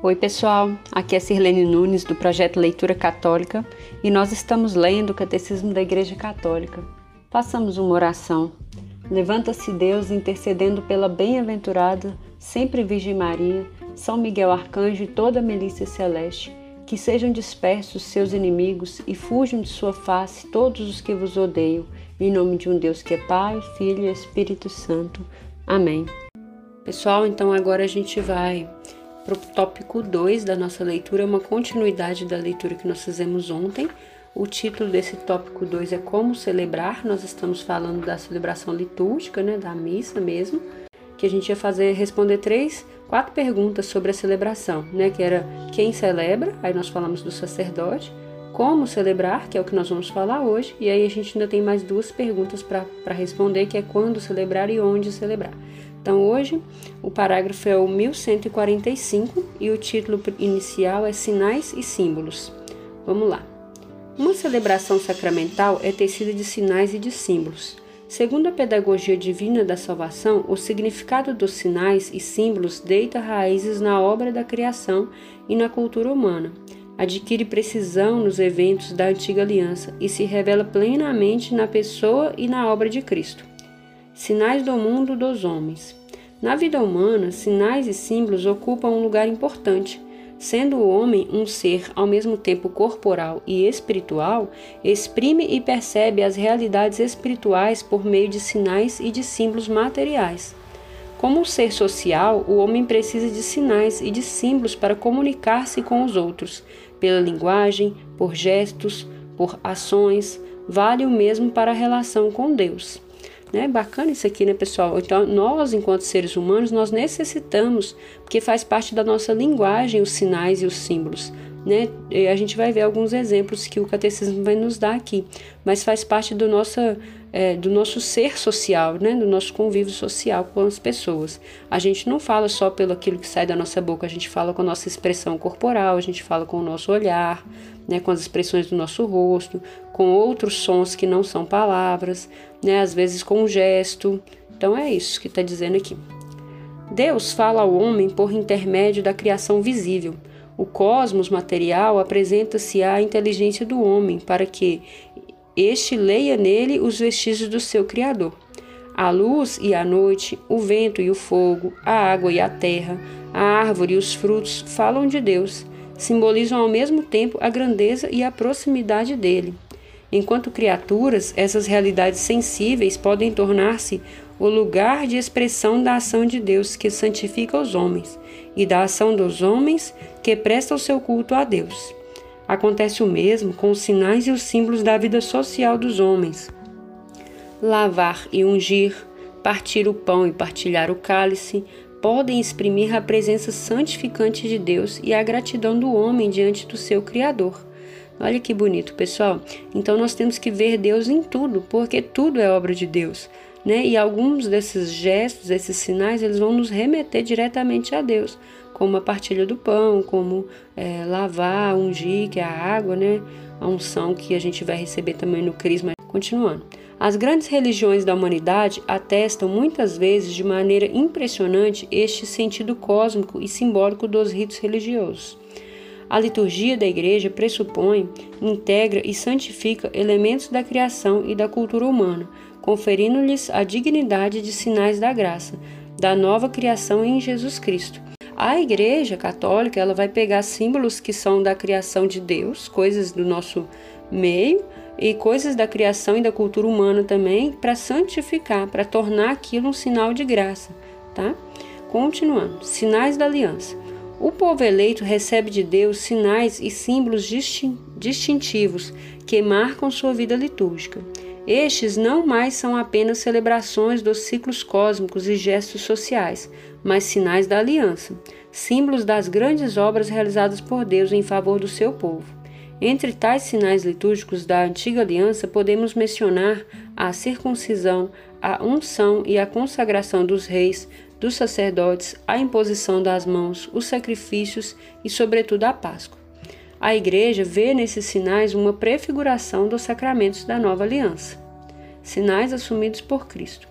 Oi, pessoal. Aqui é Sirlene Nunes do projeto Leitura Católica e nós estamos lendo o Catecismo da Igreja Católica. Façamos uma oração. Levanta-se Deus intercedendo pela bem-aventurada, sempre Virgem Maria, São Miguel Arcanjo e toda a milícia celeste, que sejam dispersos seus inimigos e fujam de sua face todos os que vos odeiam, em nome de um Deus que é Pai, Filho e Espírito Santo. Amém. Pessoal, então agora a gente vai para o tópico 2 da nossa leitura, uma continuidade da leitura que nós fizemos ontem. O título desse tópico 2 é Como Celebrar. Nós estamos falando da celebração litúrgica, né, da missa mesmo, que a gente ia fazer responder três, quatro perguntas sobre a celebração, né, que era quem celebra, aí nós falamos do sacerdote, como celebrar, que é o que nós vamos falar hoje, e aí a gente ainda tem mais duas perguntas para responder, que é quando celebrar e onde celebrar. Então, hoje, o parágrafo é o 1145 e o título inicial é Sinais e Símbolos. Vamos lá. Uma celebração sacramental é tecida de sinais e de símbolos. Segundo a pedagogia divina da salvação, o significado dos sinais e símbolos deita raízes na obra da criação e na cultura humana. Adquire precisão nos eventos da antiga aliança e se revela plenamente na pessoa e na obra de Cristo. Sinais do mundo dos homens. Na vida humana, sinais e símbolos ocupam um lugar importante. Sendo o homem um ser ao mesmo tempo corporal e espiritual, exprime e percebe as realidades espirituais por meio de sinais e de símbolos materiais. Como um ser social, o homem precisa de sinais e de símbolos para comunicar-se com os outros, pela linguagem, por gestos, por ações, vale o mesmo para a relação com Deus. Né? Bacana isso aqui, né, pessoal? Então, nós, enquanto seres humanos, nós necessitamos, porque faz parte da nossa linguagem os sinais e os símbolos. Né? A gente vai ver alguns exemplos que o catecismo vai nos dar aqui, mas faz parte do nosso, é, do nosso ser social, né? do nosso convívio social com as pessoas. A gente não fala só pelo aquilo que sai da nossa boca, a gente fala com a nossa expressão corporal, a gente fala com o nosso olhar, né? com as expressões do nosso rosto, com outros sons que não são palavras, né? às vezes com um gesto. Então é isso que está dizendo aqui. Deus fala ao homem por intermédio da criação visível. O cosmos material apresenta-se à inteligência do homem para que este leia nele os vestígios do seu Criador. A luz e a noite, o vento e o fogo, a água e a terra, a árvore e os frutos falam de Deus, simbolizam ao mesmo tempo a grandeza e a proximidade dele. Enquanto criaturas, essas realidades sensíveis podem tornar-se o lugar de expressão da ação de Deus que santifica os homens e da ação dos homens que prestam seu culto a Deus. Acontece o mesmo com os sinais e os símbolos da vida social dos homens. Lavar e ungir, partir o pão e partilhar o cálice podem exprimir a presença santificante de Deus e a gratidão do homem diante do seu Criador. Olha que bonito, pessoal. Então nós temos que ver Deus em tudo, porque tudo é obra de Deus. Né? E alguns desses gestos, esses sinais, eles vão nos remeter diretamente a Deus, como a partilha do pão, como é, lavar, ungir, que é a água, né? A unção que a gente vai receber também no Crisma. Continuando. As grandes religiões da humanidade atestam muitas vezes de maneira impressionante este sentido cósmico e simbólico dos ritos religiosos. A liturgia da Igreja pressupõe, integra e santifica elementos da criação e da cultura humana, conferindo-lhes a dignidade de sinais da graça, da nova criação em Jesus Cristo. A Igreja Católica ela vai pegar símbolos que são da criação de Deus, coisas do nosso meio, e coisas da criação e da cultura humana também, para santificar, para tornar aquilo um sinal de graça, tá? Continuando, sinais da aliança. O povo eleito recebe de Deus sinais e símbolos distintivos que marcam sua vida litúrgica. Estes não mais são apenas celebrações dos ciclos cósmicos e gestos sociais, mas sinais da aliança, símbolos das grandes obras realizadas por Deus em favor do seu povo. Entre tais sinais litúrgicos da antiga aliança, podemos mencionar a circuncisão, a unção e a consagração dos reis, dos sacerdotes, a imposição das mãos, os sacrifícios e, sobretudo, a Páscoa. A Igreja vê nesses sinais uma prefiguração dos sacramentos da nova aliança, sinais assumidos por Cristo.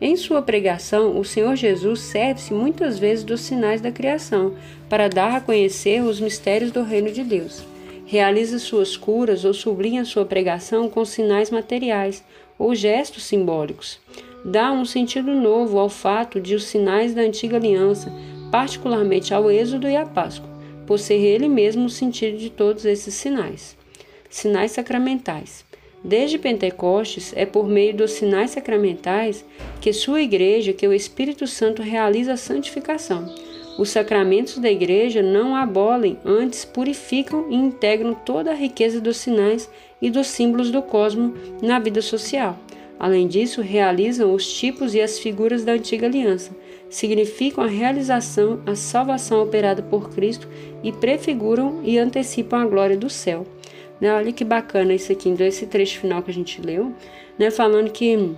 Em sua pregação, o Senhor Jesus serve-se muitas vezes dos sinais da criação para dar a conhecer os mistérios do reino de Deus. Realiza suas curas ou sublinha sua pregação com sinais materiais ou gestos simbólicos. Dá um sentido novo ao fato de os sinais da antiga aliança, particularmente ao Êxodo e à Páscoa, por ser ele mesmo o sentido de todos esses sinais. Sinais sacramentais. Desde Pentecostes, é por meio dos sinais sacramentais que sua igreja, que o Espírito Santo realiza a santificação. Os sacramentos da igreja não abolem, antes purificam e integram toda a riqueza dos sinais e dos símbolos do cosmo na vida social. Além disso, realizam os tipos e as figuras da antiga aliança, significam a realização, a salvação operada por Cristo e prefiguram e antecipam a glória do céu. Né? Olha que bacana isso aqui, então esse trecho final que a gente leu, né? falando que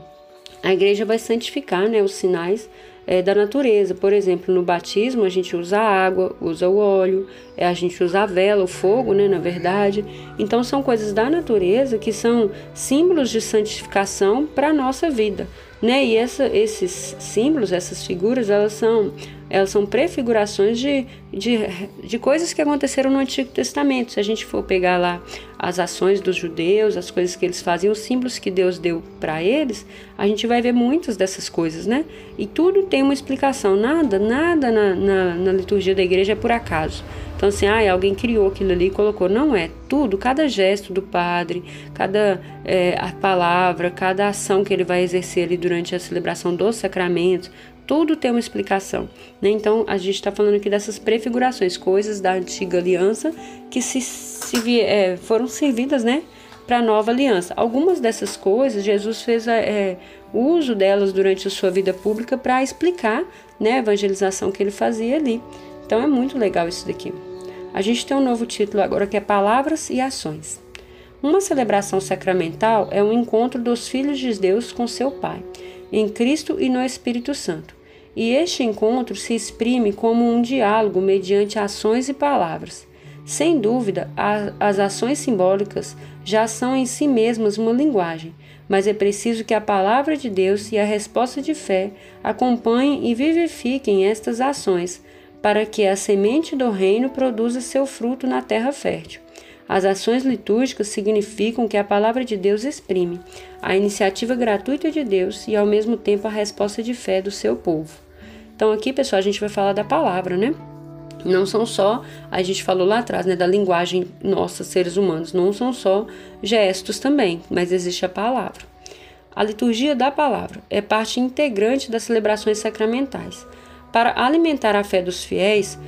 a igreja vai santificar né, os sinais é, da natureza. Por exemplo, no batismo a gente usa a água, usa o óleo, é, a gente usa a vela, o fogo, né, na verdade. Então são coisas da natureza que são símbolos de santificação para a nossa vida. Né? E essa, esses símbolos, essas figuras, elas são elas são prefigurações de, de, de coisas que aconteceram no Antigo Testamento. Se a gente for pegar lá as ações dos judeus, as coisas que eles faziam, os símbolos que Deus deu para eles, a gente vai ver muitas dessas coisas, né? E tudo tem uma explicação. Nada, nada na, na, na liturgia da igreja é por acaso. Então, assim, ah, alguém criou aquilo ali e colocou. Não é. Tudo, cada gesto do padre, cada é, a palavra, cada ação que ele vai exercer ali durante a celebração dos sacramentos, tudo tem uma explicação. Né? Então, a gente está falando aqui dessas prefigurações, coisas da antiga aliança que se, se é, foram servidas né, para a nova aliança. Algumas dessas coisas, Jesus fez é, uso delas durante a sua vida pública para explicar né, a evangelização que ele fazia ali. Então, é muito legal isso daqui. A gente tem um novo título agora que é Palavras e Ações. Uma celebração sacramental é um encontro dos filhos de Deus com seu Pai, em Cristo e no Espírito Santo e este encontro se exprime como um diálogo mediante ações e palavras. Sem dúvida, as ações simbólicas já são em si mesmas uma linguagem, mas é preciso que a palavra de Deus e a resposta de fé acompanhem e vivifiquem estas ações, para que a semente do reino produza seu fruto na terra fértil. As ações litúrgicas significam que a palavra de Deus exprime a iniciativa gratuita de Deus e, ao mesmo tempo, a resposta de fé do seu povo. Então aqui, pessoal, a gente vai falar da palavra, né? Não são só, a gente falou lá atrás, né, da linguagem nossa, seres humanos, não são só gestos também, mas existe a palavra. A liturgia da palavra é parte integrante das celebrações sacramentais. Para alimentar a fé dos fiéis,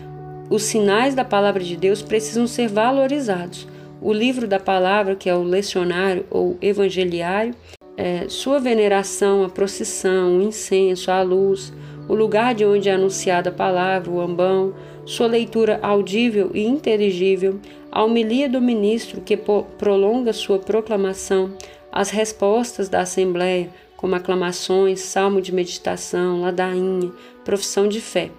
os sinais da palavra de Deus precisam ser valorizados. O livro da palavra, que é o lecionário ou evangeliário, é, sua veneração, a procissão, o incenso, a luz, o lugar de onde é anunciada a palavra, o ambão, sua leitura audível e inteligível, a homilia do ministro que prolonga sua proclamação, as respostas da Assembleia, como aclamações, salmo de meditação, ladainha, profissão de fé.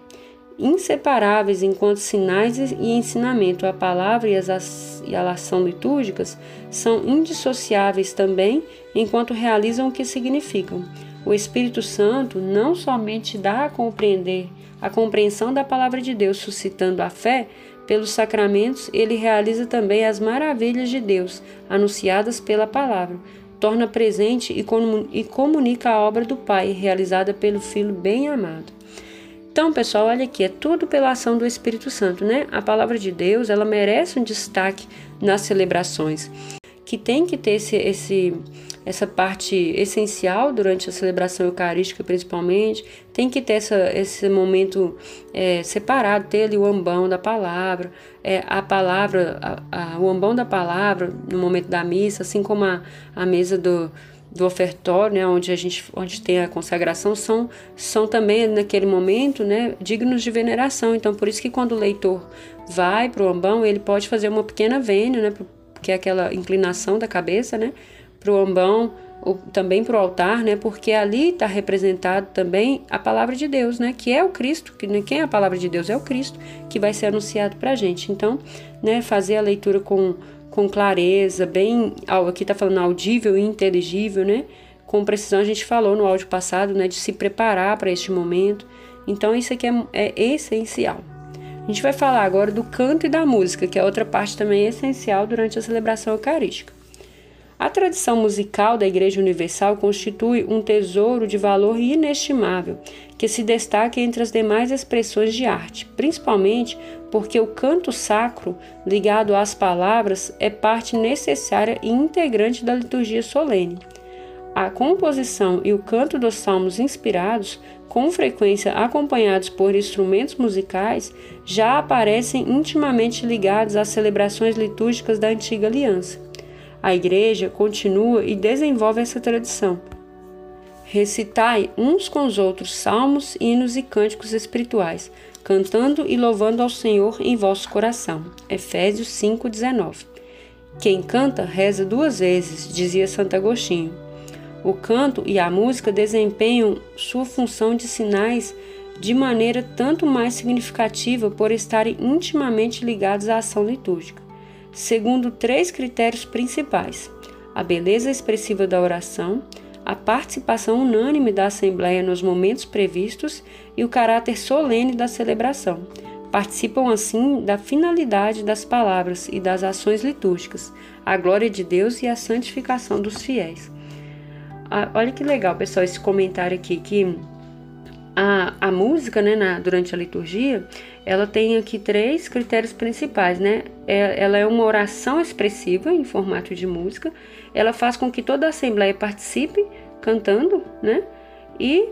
Inseparáveis enquanto sinais e ensinamento, a palavra e, as, e a ação litúrgicas são indissociáveis também enquanto realizam o que significam. O Espírito Santo não somente dá a compreender a compreensão da palavra de Deus, suscitando a fé, pelos sacramentos, ele realiza também as maravilhas de Deus, anunciadas pela palavra, torna presente e comunica a obra do Pai, realizada pelo Filho bem-amado. Então, pessoal, olha aqui, é tudo pela ação do Espírito Santo, né? A palavra de Deus, ela merece um destaque nas celebrações, que tem que ter esse, esse essa parte essencial durante a celebração eucarística, principalmente. Tem que ter essa, esse momento é, separado, ter ali o ambão da palavra, é, a palavra, a, a, o ambão da palavra no momento da missa, assim como a, a mesa do, do ofertório, né, onde a gente onde tem a consagração, são, são também naquele momento né, dignos de veneração. Então, por isso que quando o leitor vai para o ambão, ele pode fazer uma pequena vênia, né, que é aquela inclinação da cabeça, né, para o ambão, ou também para o altar, né? Porque ali está representado também a palavra de Deus, né? Que é o Cristo, que né, quem é a palavra de Deus é o Cristo que vai ser anunciado para a gente. Então, né? Fazer a leitura com, com clareza, bem, aqui está falando audível e inteligível, né? com precisão, a gente falou no áudio passado, né, de se preparar para este momento. Então, isso aqui é, é essencial. A gente vai falar agora do canto e da música, que é outra parte também essencial durante a celebração eucarística. A tradição musical da Igreja Universal constitui um tesouro de valor inestimável, que se destaca entre as demais expressões de arte, principalmente porque o canto sacro, ligado às palavras, é parte necessária e integrante da liturgia solene. A composição e o canto dos salmos inspirados, com frequência acompanhados por instrumentos musicais, já aparecem intimamente ligados às celebrações litúrgicas da antiga aliança. A Igreja continua e desenvolve essa tradição. Recitai uns com os outros salmos, hinos e cânticos espirituais, cantando e louvando ao Senhor em vosso coração. Efésios 5:19. Quem canta reza duas vezes, dizia Santo Agostinho. O canto e a música desempenham sua função de sinais de maneira tanto mais significativa por estarem intimamente ligados à ação litúrgica segundo três critérios principais: a beleza expressiva da oração, a participação unânime da Assembleia nos momentos previstos e o caráter solene da celebração. Participam assim da finalidade das palavras e das ações litúrgicas, a glória de Deus e a santificação dos fiéis. Ah, olha que legal, pessoal, esse comentário aqui que a, a música, né, na, durante a liturgia, ela tem aqui três critérios principais, né? É, ela é uma oração expressiva em formato de música, ela faz com que toda a assembleia participe cantando, né? E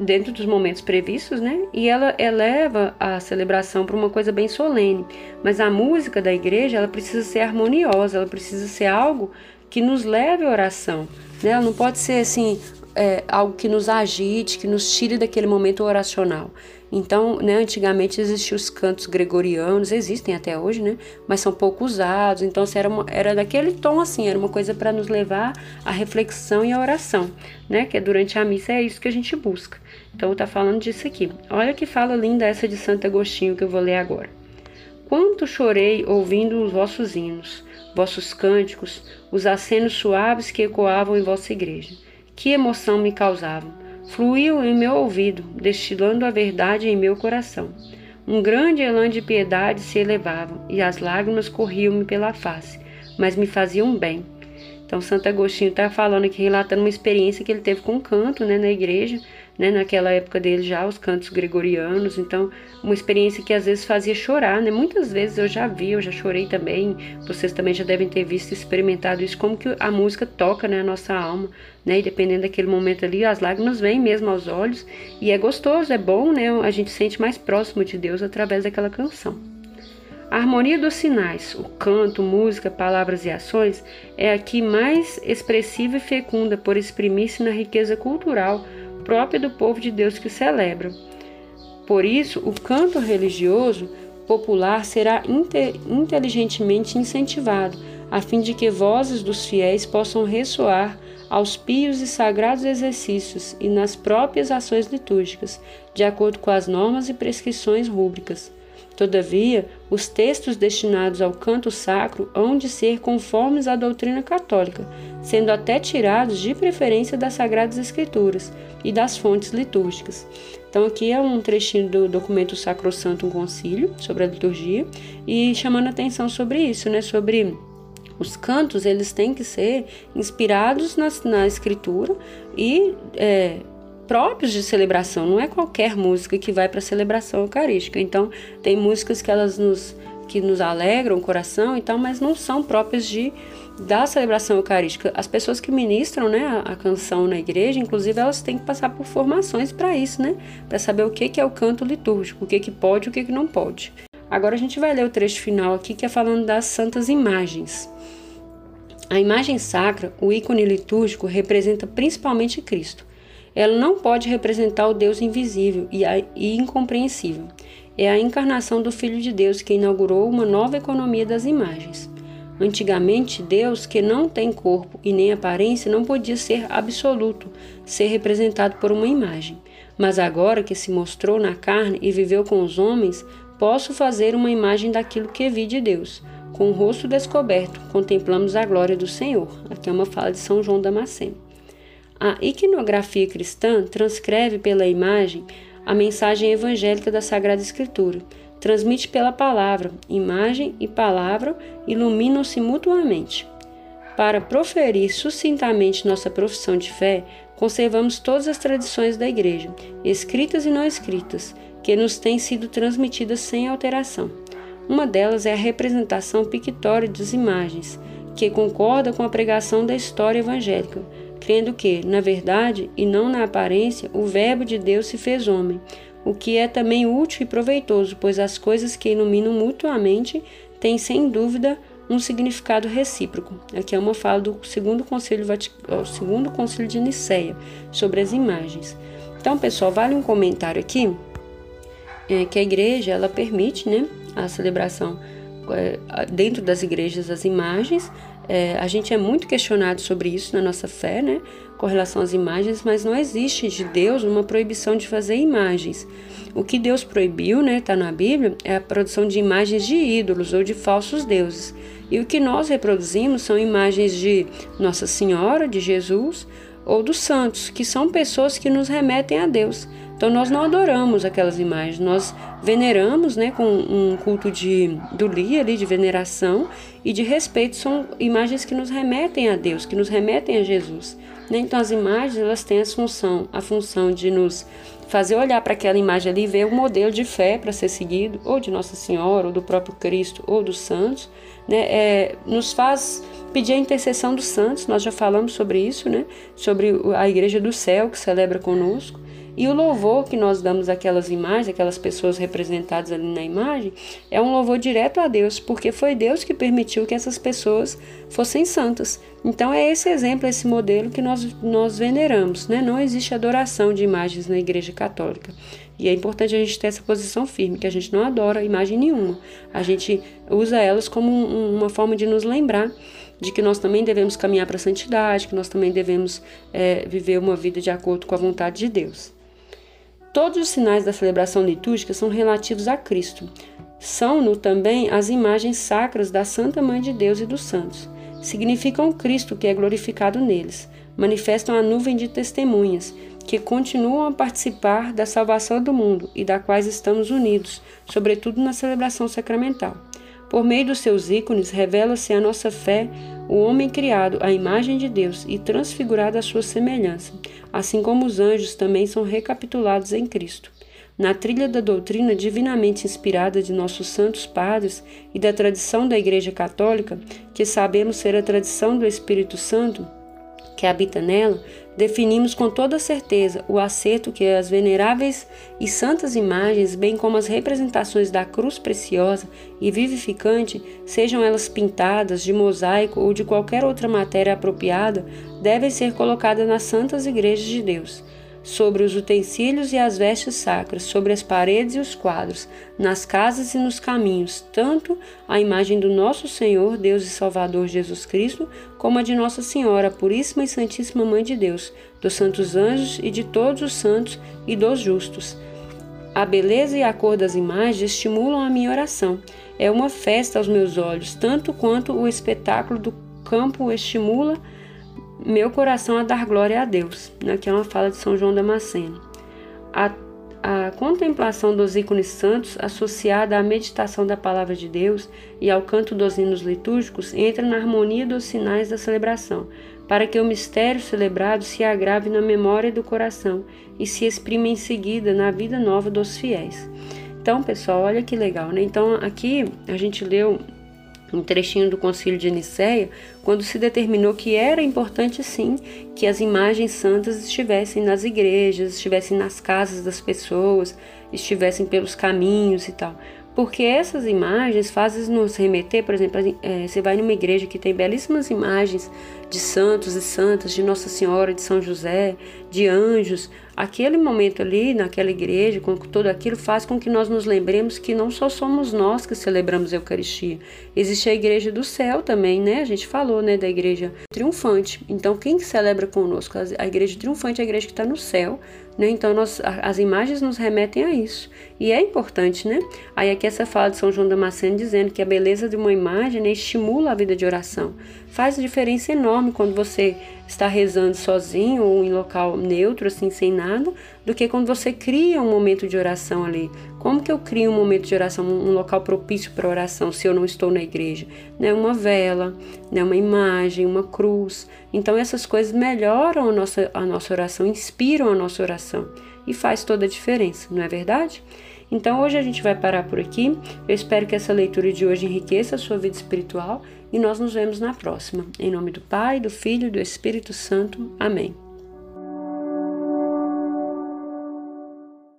dentro dos momentos previstos, né? E ela eleva a celebração para uma coisa bem solene. Mas a música da igreja, ela precisa ser harmoniosa, ela precisa ser algo que nos leve à oração. Né? Ela não pode ser assim, é, algo que nos agite, que nos tire daquele momento oracional. Então, né, antigamente existiam os cantos gregorianos, existem até hoje, né, mas são pouco usados. Então, era, uma, era daquele tom assim, era uma coisa para nos levar à reflexão e à oração, né, que é durante a missa é isso que a gente busca. Então, tá falando disso aqui. Olha que fala linda essa de Santo Agostinho que eu vou ler agora. Quanto chorei ouvindo os vossos hinos, vossos cânticos, os acenos suaves que ecoavam em vossa igreja que emoção me causavam! Fluíam em meu ouvido, destilando a verdade em meu coração. Um grande elan de piedade se elevava, e as lágrimas corriam-me pela face, mas me faziam bem. Então, Santo Agostinho está falando aqui, relatando uma experiência que ele teve com o canto né, na igreja, né, naquela época dele já, os cantos gregorianos, então uma experiência que às vezes fazia chorar, né? Muitas vezes eu já vi, eu já chorei também, vocês também já devem ter visto, experimentado isso, como que a música toca, né, a nossa alma, né, e dependendo daquele momento ali, as lágrimas vêm mesmo aos olhos, e é gostoso, é bom, né, a gente se sente mais próximo de Deus através daquela canção. A harmonia dos sinais, o canto, música, palavras e ações, é aqui mais expressiva e fecunda por exprimir-se na riqueza cultural própria do povo de Deus que celebra. Por isso, o canto religioso popular será inteligentemente incentivado, a fim de que vozes dos fiéis possam ressoar aos pios e sagrados exercícios e nas próprias ações litúrgicas, de acordo com as normas e prescrições rúbricas. Todavia, os textos destinados ao canto sacro hão de ser conformes à doutrina católica, sendo até tirados de preferência das Sagradas Escrituras e das fontes litúrgicas. Então, aqui é um trechinho do documento Sacrosanto um Concílio sobre a liturgia e chamando atenção sobre isso, né? Sobre os cantos, eles têm que ser inspirados na, na escritura e é, próprios de celebração, não é qualquer música que vai para a celebração eucarística. Então, tem músicas que elas nos que nos alegram o coração e tal, mas não são próprias de da celebração eucarística. As pessoas que ministram, né, a, a canção na igreja, inclusive elas têm que passar por formações para isso, né, para saber o que que é o canto litúrgico, o que que pode, o que que não pode. Agora a gente vai ler o trecho final aqui que é falando das santas imagens. A imagem sacra, o ícone litúrgico, representa principalmente Cristo. Ela não pode representar o Deus invisível e, incompreensível. É a encarnação do Filho de Deus que inaugurou uma nova economia das imagens. Antigamente, Deus, que não tem corpo e nem aparência, não podia ser absoluto, ser representado por uma imagem. Mas agora que se mostrou na carne e viveu com os homens, posso fazer uma imagem daquilo que vi de Deus. Com o rosto descoberto, contemplamos a glória do Senhor. Aqui é uma fala de São João Damasceno. A iconografia cristã transcreve pela imagem a mensagem evangélica da Sagrada Escritura. Transmite pela palavra, imagem e palavra iluminam-se mutuamente. Para proferir sucintamente nossa profissão de fé, conservamos todas as tradições da Igreja, escritas e não escritas, que nos têm sido transmitidas sem alteração. Uma delas é a representação pictória das imagens, que concorda com a pregação da história evangélica, crendo que, na verdade e não na aparência, o Verbo de Deus se fez homem, o que é também útil e proveitoso, pois as coisas que iluminam mutuamente têm sem dúvida um significado recíproco. Aqui é uma fala do segundo concílio, segundo concílio de Nicéia sobre as imagens. Então, pessoal, vale um comentário aqui é, que a igreja ela permite, né, a celebração é, dentro das igrejas as imagens. É, a gente é muito questionado sobre isso na nossa fé, né, com relação às imagens, mas não existe de Deus uma proibição de fazer imagens. O que Deus proibiu, né, está na Bíblia, é a produção de imagens de ídolos ou de falsos deuses. E o que nós reproduzimos são imagens de Nossa Senhora, de Jesus ou dos santos, que são pessoas que nos remetem a Deus. Então nós não adoramos aquelas imagens, nós veneramos, né, com um culto de dulia ali de veneração e de respeito, são imagens que nos remetem a Deus, que nos remetem a Jesus. Né? Então as imagens elas têm a função, a função de nos fazer olhar para aquela imagem ali e ver o modelo de fé para ser seguido, ou de Nossa Senhora, ou do próprio Cristo, ou dos santos, né? É, nos faz pedir a intercessão dos santos, nós já falamos sobre isso, né? Sobre a Igreja do Céu que celebra conosco. E o louvor que nós damos àquelas imagens, aquelas pessoas representadas ali na imagem, é um louvor direto a Deus, porque foi Deus que permitiu que essas pessoas fossem santas. Então é esse exemplo, esse modelo que nós, nós veneramos. Né? Não existe adoração de imagens na Igreja Católica. E é importante a gente ter essa posição firme, que a gente não adora imagem nenhuma. A gente usa elas como um, uma forma de nos lembrar de que nós também devemos caminhar para a santidade, que nós também devemos é, viver uma vida de acordo com a vontade de Deus. Todos os sinais da celebração litúrgica são relativos a Cristo. São-no também as imagens sacras da Santa Mãe de Deus e dos santos. Significam Cristo que é glorificado neles. Manifestam a nuvem de testemunhas que continuam a participar da salvação do mundo e da quais estamos unidos, sobretudo na celebração sacramental. Por meio dos seus ícones, revela-se a nossa fé, o homem criado à imagem de Deus e transfigurado à sua semelhança, assim como os anjos também são recapitulados em Cristo. Na trilha da doutrina divinamente inspirada de nossos santos padres e da tradição da Igreja Católica, que sabemos ser a tradição do Espírito Santo, que habita nela, definimos com toda certeza o acerto que as veneráveis e santas imagens, bem como as representações da cruz preciosa e vivificante, sejam elas pintadas, de mosaico ou de qualquer outra matéria apropriada, devem ser colocadas nas santas igrejas de Deus sobre os utensílios e as vestes sacras, sobre as paredes e os quadros, nas casas e nos caminhos, tanto a imagem do nosso Senhor, Deus e Salvador Jesus Cristo, como a de Nossa Senhora, Puríssima e Santíssima Mãe de Deus, dos santos anjos e de todos os santos e dos justos. A beleza e a cor das imagens estimulam a minha oração. É uma festa aos meus olhos, tanto quanto o espetáculo do campo estimula meu coração a dar glória a Deus. Aqui é uma fala de São João Damasceno. A, a contemplação dos ícones santos, associada à meditação da palavra de Deus e ao canto dos hinos litúrgicos, entra na harmonia dos sinais da celebração, para que o mistério celebrado se agrave na memória do coração e se exprima em seguida na vida nova dos fiéis. Então, pessoal, olha que legal, né? Então, aqui a gente leu um trechinho do Concílio de Nicéia, quando se determinou que era importante sim que as imagens santas estivessem nas igrejas, estivessem nas casas das pessoas, estivessem pelos caminhos e tal. Porque essas imagens fazem nos remeter, por exemplo, é, você vai numa igreja que tem belíssimas imagens de santos e santas, de Nossa Senhora, de São José, de anjos. Aquele momento ali, naquela igreja, com tudo aquilo, faz com que nós nos lembremos que não só somos nós que celebramos a Eucaristia. Existe a igreja do céu também, né? A gente falou, né, da igreja triunfante. Então, quem que celebra conosco? A igreja triunfante é a igreja que está no céu, né? Então, nós, as imagens nos remetem a isso. E é importante, né? Aí aqui essa fala de São João Damasceno dizendo que a beleza de uma imagem né, estimula a vida de oração. Faz diferença enorme quando você estar rezando sozinho ou em local neutro, assim, sem nada, do que quando você cria um momento de oração ali. Como que eu crio um momento de oração, um local propício para oração, se eu não estou na igreja? Né? Uma vela, né? uma imagem, uma cruz. Então essas coisas melhoram a nossa, a nossa oração, inspiram a nossa oração e faz toda a diferença, não é verdade? Então hoje a gente vai parar por aqui. Eu espero que essa leitura de hoje enriqueça a sua vida espiritual e nós nos vemos na próxima. Em nome do Pai, do Filho e do Espírito Santo. Amém.